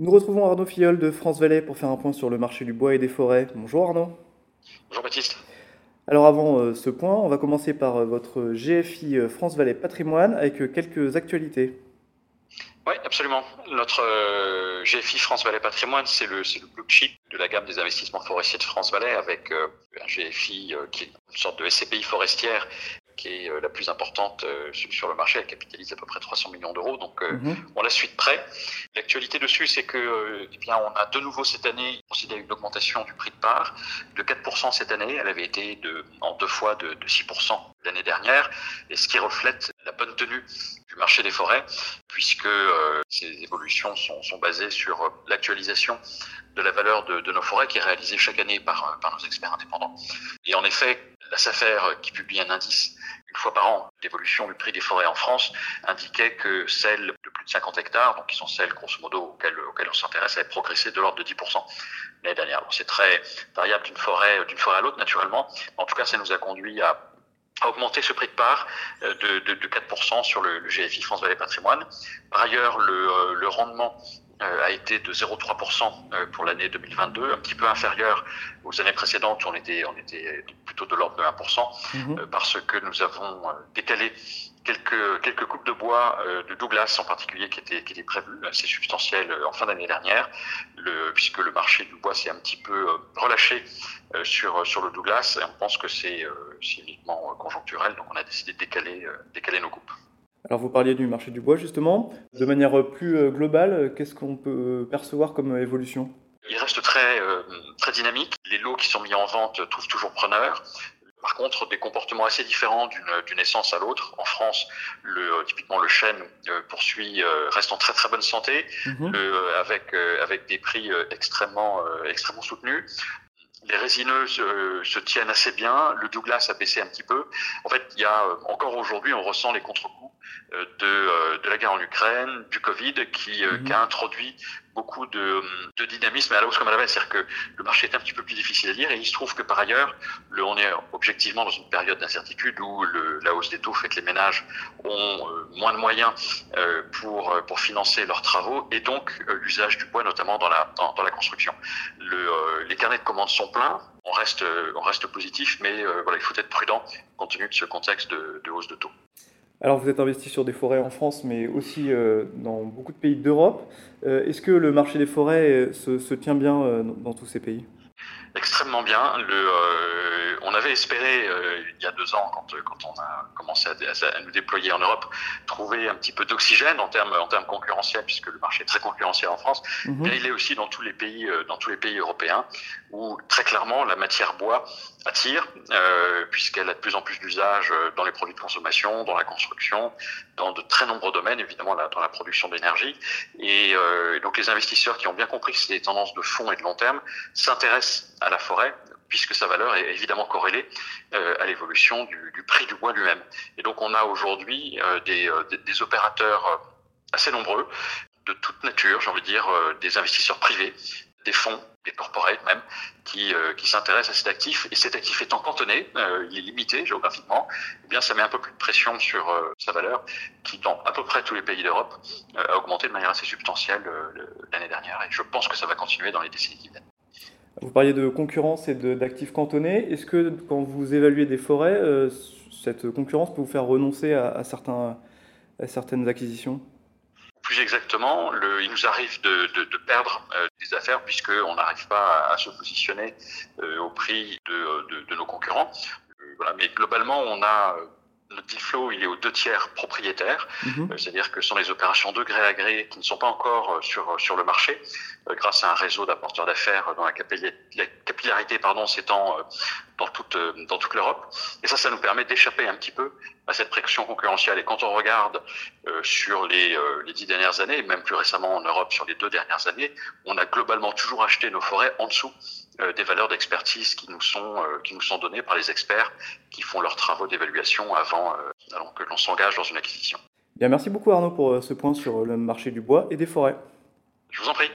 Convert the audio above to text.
Nous retrouvons Arnaud Filleul de France Valais pour faire un point sur le marché du bois et des forêts. Bonjour Arnaud. Bonjour Baptiste. Alors avant euh, ce point, on va commencer par euh, votre GFI euh, France Valais Patrimoine avec quelques actualités. Oui, absolument. Notre GFI France Valais Patrimoine, c'est le, le blue chip de la gamme des investissements forestiers de France Valais avec un GFI qui est une sorte de SCPI forestière qui est euh, la plus importante euh, sur le marché. Elle capitalise à peu près 300 millions d'euros. Donc, euh, mhm. on la suit de près. L'actualité dessus, c'est que, eh bien, on a de nouveau cette année considéré une augmentation du prix de part de 4% cette année. Elle avait été de, en deux fois de, 6% l'année dernière, et ce qui reflète la bonne tenue du marché des forêts, puisque ces évolutions sont, sont basées sur l'actualisation de la valeur de, de, nos forêts qui est réalisée chaque année par, par nos experts indépendants. Et en effet, la SAFER, qui publie un indice une fois par an d'évolution du prix des forêts en France, indiquait que celles de plus de 50 hectares, donc qui sont celles grosso modo auxquelles, auxquelles on s'intéresse, avaient progressé de l'ordre de 10% l'année dernière. c'est très variable d'une forêt, d'une forêt à l'autre naturellement. En tout cas, ça nous a conduit à augmenter ce prix de part euh, de, de, de 4% sur le, GFI France Vallée Patrimoine. Par ailleurs, le, euh, rendement euh, a été de 0,3% euh, pour l'année 2022, un petit peu inférieur aux années précédentes où on était, on était plutôt de l'ordre de 1%, mhm. euh, parce que nous avons décalé quelques, quelques coupes de bois de Douglas en particulier qui étaient, qui étaient prévues, assez substantielles en fin d'année dernière, le, puisque le marché du bois s'est un petit peu relâché sur, sur le Douglas et on pense que c'est uniquement conjoncturel, donc on a décidé de décaler, décaler nos coupes. Alors vous parliez du marché du bois justement. De manière plus euh, globale, qu'est-ce qu'on peut percevoir comme évolution? Très, euh, très dynamique. Les lots qui sont mis en vente trouvent toujours preneurs. Par contre, des comportements assez différents d'une essence à l'autre. En France, le, euh, typiquement le chêne poursuit, reste en très très bonne santé, mhm. avec avec des prix extrêmement extrêmement soutenus les résineux se, tiennent assez bien. Le Douglas a baissé un petit peu. En fait, il y a encore aujourd'hui, on ressent les euh, de, euh, de, la guerre en Ukraine, du Covid, qui, euh, mhm. qui a introduit beaucoup de, de, dynamisme à la hausse comme à la baisse. C'est-à-dire que le marché est un petit peu plus difficile à lire et il se trouve que par ailleurs, le, on est objectivement dans une période d'incertitude où le, la hausse des taux fait que les ménages ont moins de moyens pour, pour financer leurs travaux et donc l'usage du bois, notamment dans la, dans, dans la construction. Le, les carnets de commandes sont pleins. On reste, on reste positif, mais voilà, il faut être prudent compte tenu de ce contexte de, de hausse de taux. Alors vous êtes investi sur des forêts en France, mais aussi euh, dans beaucoup de pays d'Europe. Euh, est-ce que le marché des forêts euh, se, tient bien dans tous ces pays? Extrêmement bien. Le, on avait espéré il y a deux ans, quand, quand on a commencé à, à, nous déployer en Europe, trouver un petit peu d'oxygène en termes en termes concurrentiels, puisque le marché est très concurrentiel en France. Mhm. Mais il est aussi dans tous les pays dans tous les pays européens, où très clairement la matière bois attire, euh, puisqu'elle a de plus en plus d'usage euh, dans les produits de consommation, dans la construction, dans de très nombreux domaines, évidemment dans la production d'énergie. Et, euh, donc les investisseurs qui ont bien compris que c'est des tendances de fond et de long terme s'intéressent à la forêt, puisque sa valeur est évidemment corrélée euh, à l'évolution du, prix du bois lui-même. Et donc on a aujourd'hui euh, des, euh, des, opérateurs assez nombreux, de toute nature, j'ai envie de dire, des investisseurs privés, des fonds, des corporates même, qui, s'intéressent à cet actif. Et cet actif étant cantonné, il est limité géographiquement, eh bien ça met un peu plus de pression sur sa valeur, qui dans à peu près tous les pays d'Europe a augmenté de manière assez substantielle l'année dernière. Et je pense que ça va continuer dans les décennies qui viennent. Vous parliez de concurrence et d'actifs cantonnés. Est-ce que quand vous évaluez des forêts, cette concurrence peut vous faire renoncer à, certains, à certaines acquisitions? Plus exactement, il nous arrive de, de, perdre euh, des affaires puisqu'on n'arrive pas à, se positionner euh, au prix de, de nos concurrents. Euh, voilà, mais globalement, on a notre deal flow, il est aux deux tiers propriétaires, mhm. c'est-à-dire que ce sont les opérations de gré à gré qui ne sont pas encore sur, sur le marché, grâce à un réseau d'apporteurs d'affaires dont la capillarité pardon, s'étend dans toute, dans toute l'Europe. Et ça, ça nous permet d'échapper un petit peu à cette pression concurrentielle. Et quand on regarde euh, sur les, euh, les dix dernières années, et même plus récemment en Europe sur les deux dernières années, on a globalement toujours acheté nos forêts en dessous euh, des valeurs d'expertise qui nous sont qui nous sont données par les experts qui font leurs travaux d'évaluation avant, avant que l'on s'engage dans une acquisition. Bien, merci beaucoup Arnaud pour ce point sur le marché du bois et des forêts. Je vous en prie.